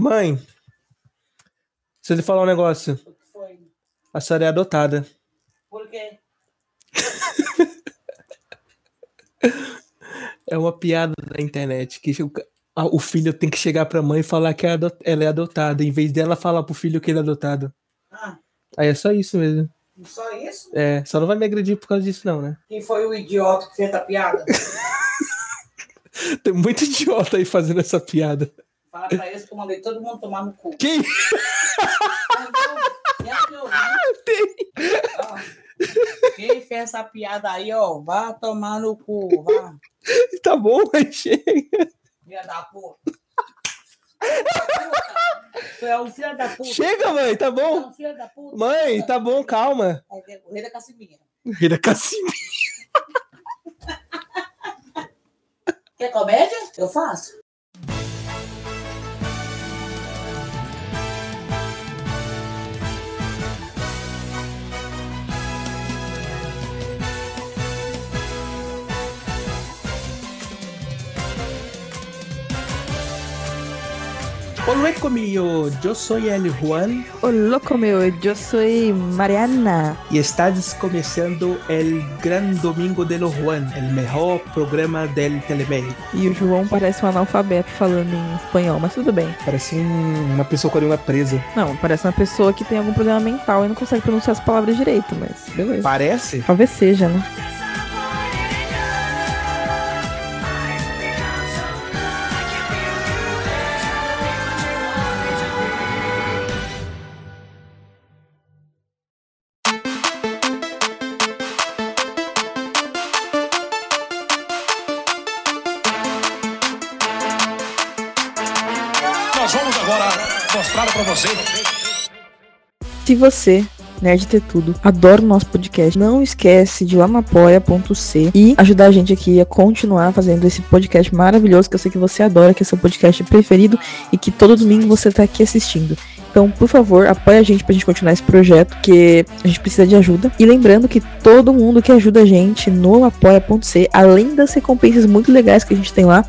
Mãe, se ele falar um negócio, O que foi? a senhora é adotada. Por quê? É uma piada da internet que o, filho tem que chegar pra mãe e falar que é ela é adotada, em vez dela falar pro filho que ele é adotado. Ah, Aí é só isso mesmo. só isso? É, só não vai me agredir por causa disso, não, né? Quem foi o idiota que fez a piada? Tem muito idiota aí fazendo essa piada. Fala pra eles que eu mandei todo mundo tomar no cu. Quem? Quem fez essa piada aí, ó, vá tomar no cu, vá. Tá bom, mas chega. Filha da puta. Tu é um filho da puta. Chega, mãe, tá Tu é bom? um filho da puta. Mãe, tá bom, calma. É o rei da Cassiminha. Rei Casimiro. Quer comédia? Eu faço. Olá comigo, eu sou El Juan louco meu, eu sou Mariana. e estás começando el Gran Domingo de lo Juan, el mejor programa del Teleméxico. E o João parece um analfabeto falando em espanhol, mas tudo bem. Parece um- uma pessoa com a língua presa. Não, parece uma pessoa que tem algum problema mental e não consegue pronunciar as palavras direito, mas beleza. Parece? Talvez seja, né? Se você, Nerd Ter Tudo, adora o nosso podcast, não esquece de ir lá no apoia.c e ajudar a gente aqui a continuar fazendo esse podcast maravilhoso que eu sei que você adora, que é seu podcast preferido e que todo domingo você tá aqui assistindo. Então, por favor, apoia a gente pra gente continuar esse projeto, que a gente precisa de ajuda. E lembrando que todo mundo que ajuda a gente no apoia.c, além das recompensas muito legais que a gente tem lá,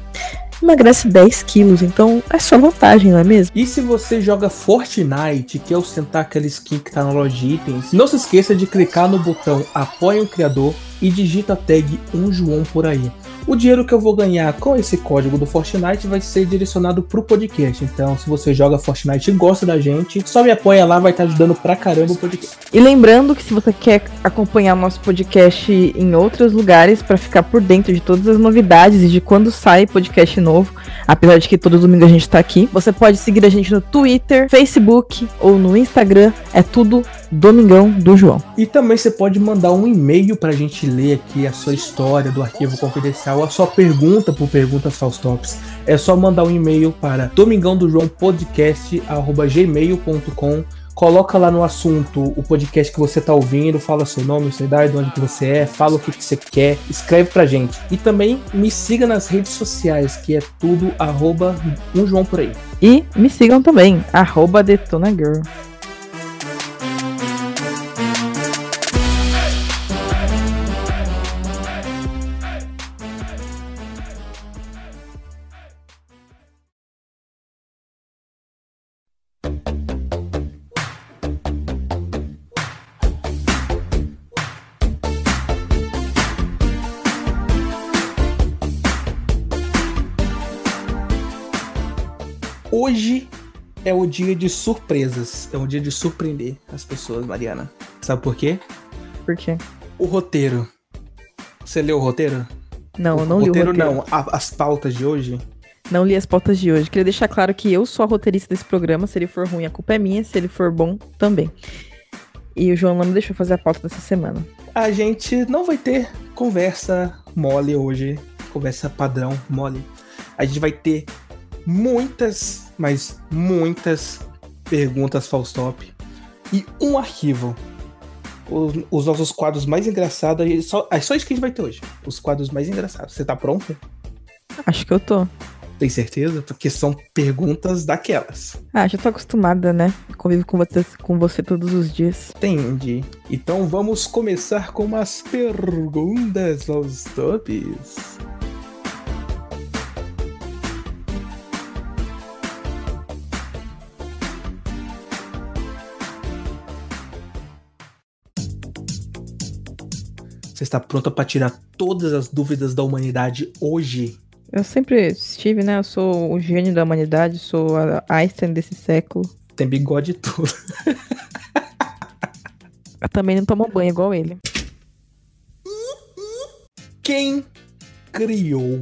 emagrece 10 quilos. Então, é só vantagem, não é mesmo? E se você joga Fortnite quer ostentar aquela skin que tá na loja de itens, não se esqueça de clicar no botão Apoie o Criador e digita a tag um João por aí. O dinheiro que eu vou ganhar com esse código do Fortnite vai ser direcionado pro podcast. Então, se você joga Fortnite e gosta da gente, só me apoia lá, vai estar ajudando pra caramba o podcast. E lembrando que se você quer acompanhar o nosso podcast em outros lugares para ficar por dentro de todas as novidades e de quando sai podcast novo, apesar de que todo domingo a gente tá aqui, você pode seguir a gente no Twitter, Facebook ou no Instagram, é tudo Domingão do João. E também você pode mandar um e-mail pra gente ler aqui a sua história do arquivo confidencial, a sua pergunta por Perguntas Faustops. É só mandar um e-mail para domingão do João podcast@gmail.com. Coloca lá no assunto o podcast que você tá ouvindo, fala seu nome, sua idade, de onde que você é, fala o que, que você quer, escreve pra gente. E também me siga nas redes sociais, que é tudo arroba um João por aí. E me sigam também, arroba Detona Girl. Hoje é o dia de surpresas. É um dia de surpreender as pessoas, Mariana. Sabe por quê? Por quê? O roteiro. Você leu o roteiro? Não, eu não o li o roteiro. roteiro. não, a- as pautas de hoje. Não li as pautas de hoje. Queria deixar claro que eu sou a roteirista desse programa. Se ele for ruim, a culpa é minha. Se ele for bom, também. E o João não me deixou fazer a pauta dessa semana. A gente não vai ter conversa mole hoje. Conversa padrão mole. A gente vai ter muitas, mas muitas perguntas Faustop e um arquivo. Os, os nossos quadros mais engraçados. e Só, é só isso que a gente vai ter hoje. Os quadros mais engraçados. Você tá pronto? Acho que eu tô. Tem certeza? Porque são perguntas daquelas. Ah, já tô acostumada, né? Convivo com você, com você todos os dias. Entendi. Então vamos começar com umas perguntas aos tops. Você está pronta para tirar todas as dúvidas da humanidade hoje? Eu sempre estive, né? Eu sou o gênio da humanidade, sou a Einstein desse século. Tem bigode e tudo. Eu também não tomo banho igual ele. Quem criou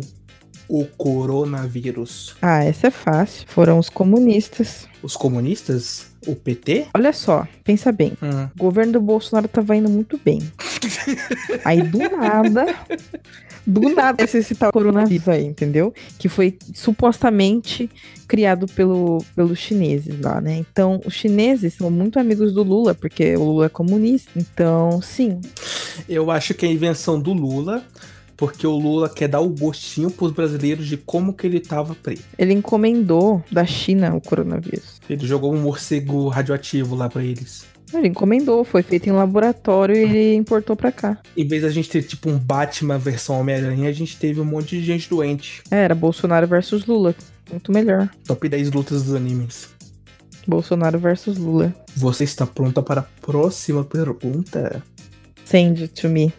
o coronavírus? Ah, essa é fácil. Foram os comunistas. Os comunistas? O PT? Olha só, pensa bem. Hum. O governo do Bolsonaro tava indo muito bem. Aí do nada, do nada esse citar o coronavírus aí, entendeu? Que foi supostamente criado pelo, pelos chineses lá, né? Então, os chineses são muito amigos do Lula, porque o Lula é comunista. Então, sim. Eu acho que é a invenção do Lula, porque o Lula quer dar o gostinho pros brasileiros de como que ele tava preso. Ele encomendou da China o coronavírus. Ele jogou um morcego radioativo lá pra eles. Ele encomendou, foi feito em laboratório e ele importou pra cá. Em vez da gente ter tipo um Batman versão Homem-Aranha, a gente teve um monte de gente doente. É, era Bolsonaro versus Lula. Muito melhor. Top 10 lutas dos animes. Bolsonaro versus Lula. Você está pronta para a próxima pergunta? Send it to me.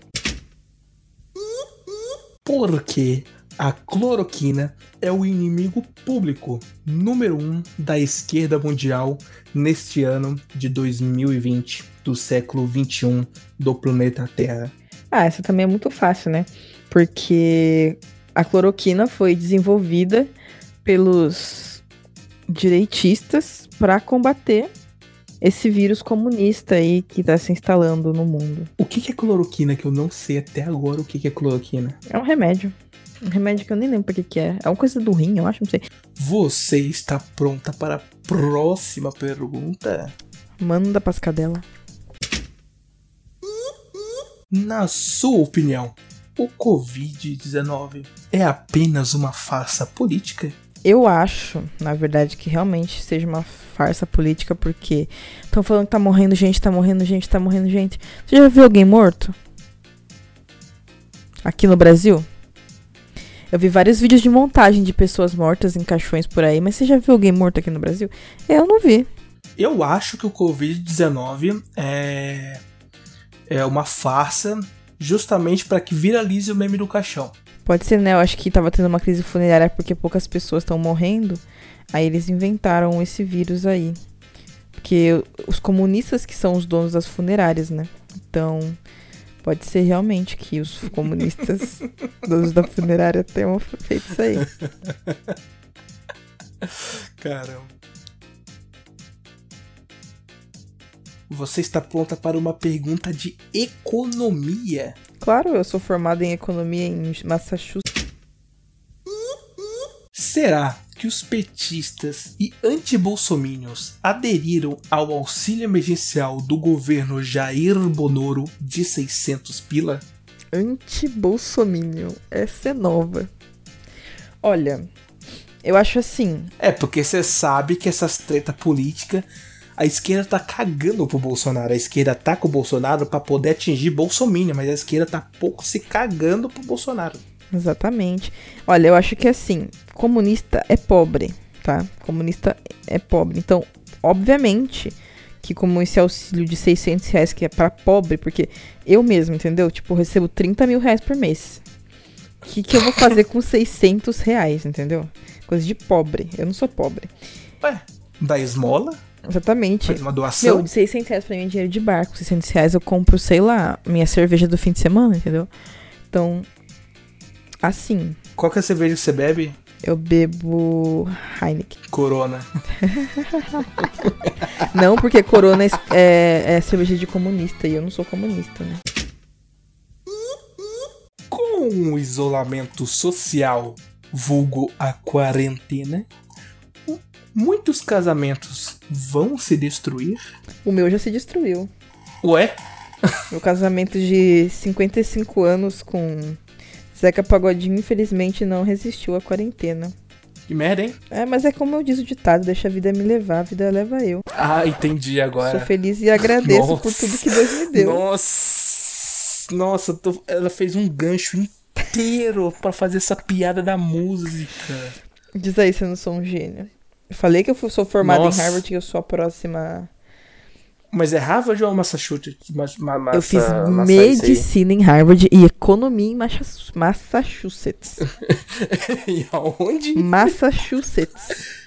Por que a cloroquina é o inimigo público número um da esquerda mundial neste ano de 2020, do século 21 do planeta Terra? Ah, essa também é muito fácil, né? Porque a cloroquina foi desenvolvida pelos direitistas para combater esse vírus comunista aí que tá se instalando no mundo. O que é cloroquina que eu não sei até agora o que que é cloroquina? É um remédio. Um remédio que eu nem lembro pra que que é. É uma coisa do rim, eu acho, não sei. Você está pronta para a próxima pergunta? Manda pras cadelas. Na sua opinião, o Covid-19 é apenas uma farsa política? Eu acho, na verdade, que realmente seja uma farsa política, porque estão falando que tá morrendo gente, tá morrendo gente, tá morrendo gente. Você já viu alguém morto? Aqui no Brasil? Eu vi vários vídeos de montagem de pessoas mortas em caixões por aí, mas você já viu alguém morto aqui no Brasil? Eu não vi. Eu acho que o Covid-19 é, é uma farsa justamente para que viralize o meme do caixão. Pode ser, né? Eu acho que tava tendo uma crise funerária porque poucas pessoas estão morrendo. Aí eles inventaram esse vírus aí. Porque os comunistas que são os donos das funerárias, né? Então, pode ser realmente que os comunistas donos da funerária tenham feito isso aí. Caramba. Você está pronta para uma pergunta de economia? Claro, eu sou formada em economia em Massachusetts. Será que os petistas e antibolsominions aderiram ao auxílio emergencial do governo Jair Bonoro de 600 pila? Anti-Bolsominion. Essa é nova. Olha, eu acho assim. É, porque você sabe que essas treta política, a esquerda tá cagando pro Bolsonaro. A esquerda tá com o Bolsonaro pra poder atingir Bolsonaro, mas a esquerda tá pouco se cagando pro Bolsonaro. Exatamente. Olha, eu acho que assim, comunista é pobre, tá? Comunista é pobre. Então, obviamente que como esse auxílio de 600 reais que é pra pobre, porque eu mesmo, entendeu? Tipo, recebo 30 mil reais por mês. O que, que eu vou fazer com 600 reais, entendeu? Coisa de pobre. Eu não sou pobre. Ué, dá esmola? Exatamente. Faz uma doação? Meu, de 600 reais pra mim é dinheiro de barco. 600 reais eu compro, sei lá, minha cerveja do fim de semana, entendeu? Então, assim, Qual que é a cerveja que você bebe? Eu bebo Heineken. Corona. Não, porque Corona é, é, é cerveja de comunista e eu não sou comunista, né? Com o isolamento social, vulgo a quarentena, muitos casamentos vão se destruir? O meu já se destruiu. Ué? Meu casamento de 55 anos com Zeca Pagodinho, infelizmente, não resistiu à quarentena. Que merda, hein? É, mas é como eu diz o ditado, deixa a vida me levar, a vida leva eu. Ah, entendi agora. Sou feliz e agradeço por tudo que Deus me deu. Nossa, nossa, tô- ela fez um gancho inteiro pra fazer essa piada da música. Diz aí se eu não sou um gênio. Eu falei que eu sou formada Nossa. em Harvard, que eu sou a próxima Mas é Harvard ou Massachusetts? Ma ma massa, eu fiz medicina em Harvard e economia em Massa- Massachusetts. e aonde? Massachusetts.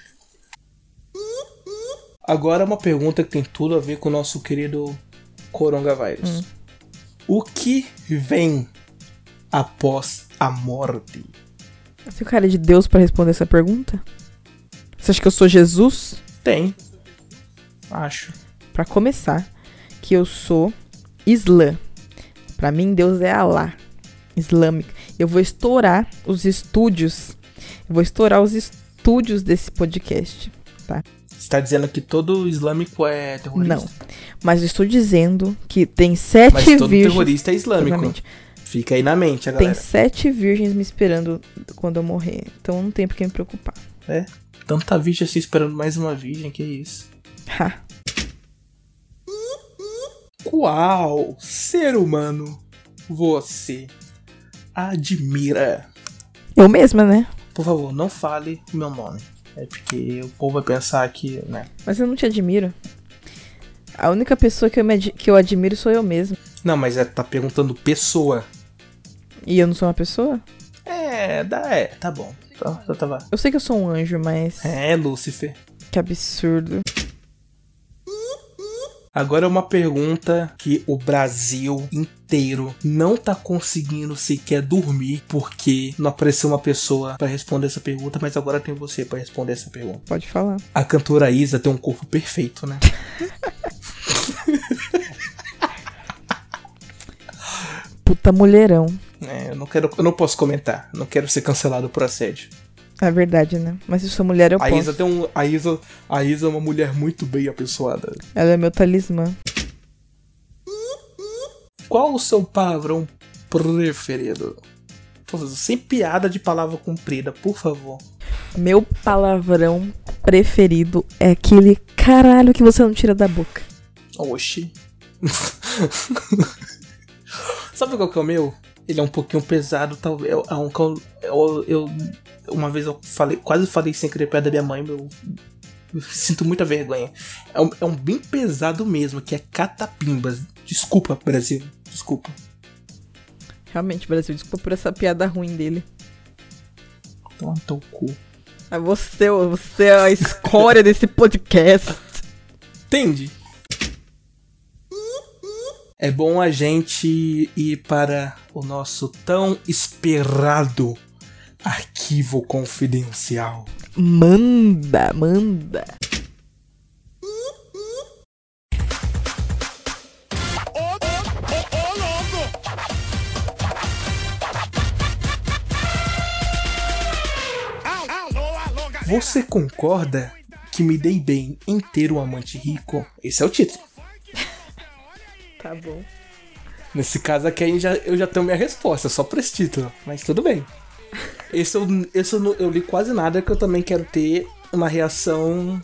Agora uma pergunta que tem tudo a ver com o nosso querido coronavírus. Hum. O que vem após a morte? Você é o cara de Deus pra responder essa pergunta? Você acha que eu sou Jesus? Tem. Acho. Pra começar, que eu sou Islã. Pra mim, Deus é Alá. Islâmico. Eu vou estourar os estúdios. Eu vou estourar os estúdios desse podcast. Você tá dizendo que todo islâmico é terrorista? Não. Mas eu estou dizendo que tem sete Mas todo virgens. terrorista é islâmico. Exatamente. Fica aí na mente, a Tem galera. sete virgens me esperando quando eu morrer. Então não tem por que me preocupar. Tanta virgem assim esperando mais uma virgem, que isso. Ha. Qual ser humano você admira? Eu mesma, né? Por favor, não fale o meu nome. É porque o povo vai pensar que, né? Mas eu não te admiro. A única pessoa que eu, me que eu admiro sou eu mesma. Não, mas é, tá perguntando pessoa. E eu não sou uma pessoa? É, dá, é, tá bom. Tá, tá, tá. Eu sei que eu sou um anjo, mas. É, Lúcifer. Que absurdo. Agora é uma pergunta que o Brasil inteiro não tá conseguindo sequer dormir porque não apareceu uma pessoa pra responder essa pergunta, mas agora tem você pra responder essa pergunta. Pode falar. A cantora Isa tem um corpo perfeito, né? Puta mulherão. É, eu não quero, eu não posso comentar, não quero ser cancelado por assédio. É verdade, né? Mas se sou mulher, eu A posso. Isa tem um, a Isa, a Isa é uma mulher muito bem apessoada. Ela é meu talismã. Qual o seu palavrão preferido? Sem piada de palavra comprida, por favor. Meu palavrão preferido é aquele caralho que você não tira da boca. Oxi. Sabe qual que é o meu? Ele é um pouquinho pesado, talvez. É um, eu, eu- uma vez eu falei, quase falei sem querer perto da minha mãe, meu. eu sinto muita vergonha. É um, é um bem pesado mesmo, que é catapimbas. Desculpa, Brasil. Desculpa. Realmente, Brasil, desculpa por essa piada ruim dele. Toma teu cu. É você, você é a escória desse podcast. Entende? É bom a gente ir para o nosso tão esperado arquivo confidencial. Manda, manda. Você concorda que me dei bem em ter um amante rico? Esse é o título. Tá bom. Nesse caso aqui aí já, eu já tenho minha resposta, só por esse título. Mas tudo bem. Esse eu, esse eu, eu li quase nada que eu também quero ter uma reação.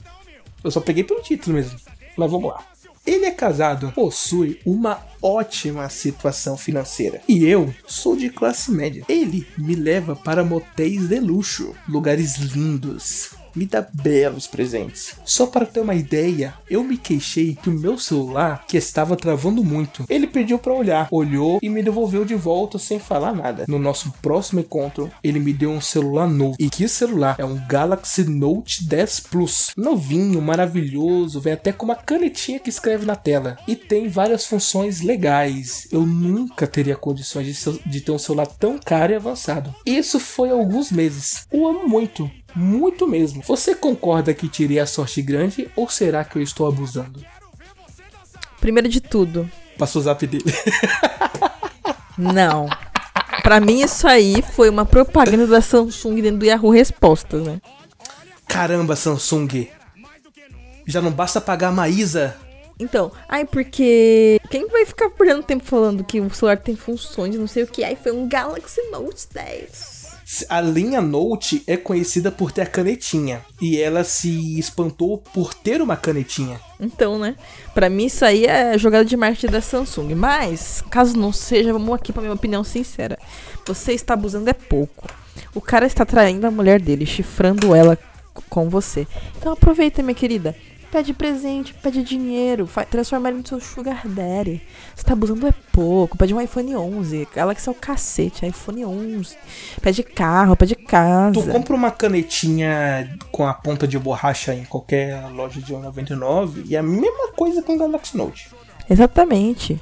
Eu só peguei pelo título mesmo. Mas vamos lá. Ele é casado, possui uma ótima situação financeira. E eu sou de classe média. Ele me leva para motéis de luxo, lugares lindos. Me dá belos presentes. Só para ter uma ideia, eu me queixei que o meu celular que estava travando muito. Ele pediu para olhar, olhou e me devolveu de volta sem falar nada. No nosso próximo encontro, ele me deu um celular novo. E que celular? É um Galaxy Note 10 Plus. Novinho, maravilhoso, vem até com uma canetinha que escreve na tela. E tem várias funções legais. Eu nunca teria condições de, de ter um celular tão caro e avançado. Isso foi há alguns meses. O amo muito. Muito mesmo. Você concorda que tirei a sorte grande ou será que eu estou abusando? Primeiro de tudo, Passa o zap dele. não. Pra mim, isso aí foi uma propaganda da Samsung dentro do Yahoo Respostas, né? Caramba, Samsung. Já não basta pagar a Maísa. Então, ai, porque quem vai ficar perdendo tempo falando que o celular tem funções não sei o que? Aí foi um Galaxy Note 10. A linha Note é conhecida por ter a canetinha. E ela se espantou por ter uma canetinha. Então, né? Pra mim, isso aí é jogada de marketing da Samsung. Mas, caso não seja, vamos aqui pra minha opinião sincera. Você está abusando é pouco. O cara está traindo a mulher dele, chifrando ela com você. Então aproveita, minha querida. Pede presente, pede dinheiro, transforma ele no seu sugar daddy. Você tá abusando é pouco. Pede um iPhone 11. Alexa é o cacete, iPhone 11. Pede carro, pede casa. Tu compra uma canetinha com a ponta de borracha em qualquer loja de 1,99 e é a mesma coisa com o Galaxy Note. Exatamente.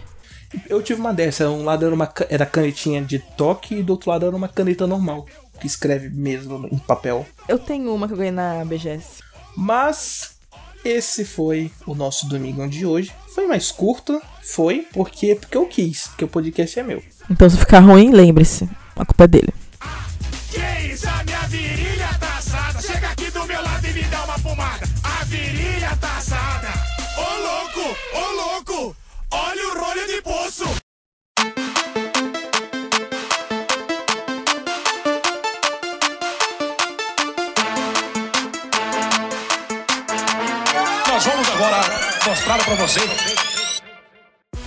Eu tive uma dessa, um lado era uma era canetinha de toque e do outro lado era uma caneta normal, que escreve mesmo em papel. Eu tenho uma que eu ganhei na BGS. Mas esse foi o nosso domingão de hoje. Foi mais curto, foi porque porque eu quis, porque o podcast é meu. Então se ficar ruim, lembre-se. A culpa é dele. Que isso, a minha virilha tá assada. Chega aqui do meu lado e me dá uma pomada. A virilha tá assada. Ô louco, ô louco, olha o rolho de poço. Mostrar pra você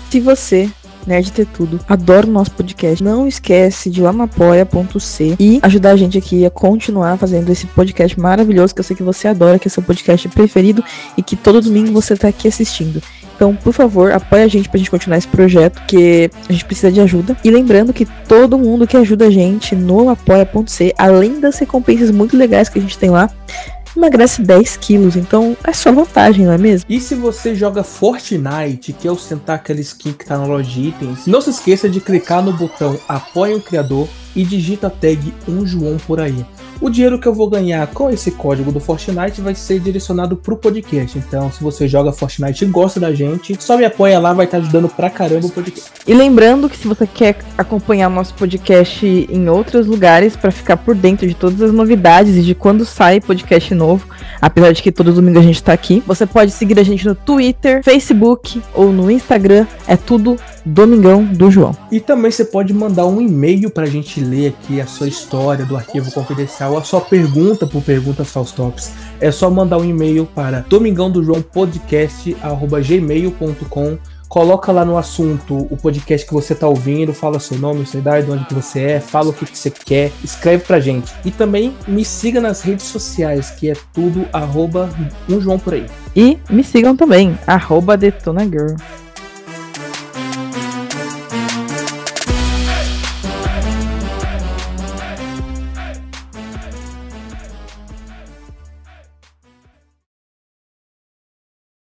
Se você, Nerd Ter Tudo, adora o nosso podcast, não esquece de ir lá no apoia.c e ajudar a gente aqui a continuar fazendo esse podcast maravilhoso que eu sei que você adora, que é seu podcast preferido e que todo domingo você tá aqui assistindo. Então, por favor, apoia a gente pra gente continuar esse projeto, que a gente precisa de ajuda. E lembrando que todo mundo que ajuda a gente no apoia.c, além das recompensas muito legais que a gente tem lá, emagrece 10 quilos. Então, é só vantagem, não é mesmo? E se você joga Fortnite, quer ostentar aquela skin que tá na loja de itens, não se esqueça de clicar no botão Apoie o Criador e digita a tag um João por aí. O dinheiro que eu vou ganhar com esse código do Fortnite vai ser direcionado pro podcast. Então, se você joga Fortnite e gosta da gente, só me apoia lá, vai estar ajudando pra caramba o podcast. E lembrando que se você quer acompanhar o nosso podcast em outros lugares para ficar por dentro de todas as novidades e de quando sai podcast novo, apesar de que todo domingo a gente tá aqui, você pode seguir a gente no Twitter, Facebook ou no Instagram, é tudo Domingão do João. E também você pode mandar um e-mail pra gente ler aqui a sua história do arquivo confidencial, a sua pergunta por Perguntas Faustops. É só mandar um e-mail para domingão do João podcast@gmail.com. Coloca lá no assunto o podcast que você tá ouvindo, fala seu nome, sua idade, de onde que você é, fala o que, que você quer, escreve pra gente. E também me siga nas redes sociais, que é tudo arroba um João por aí. E me sigam também, arroba DetonaGirl.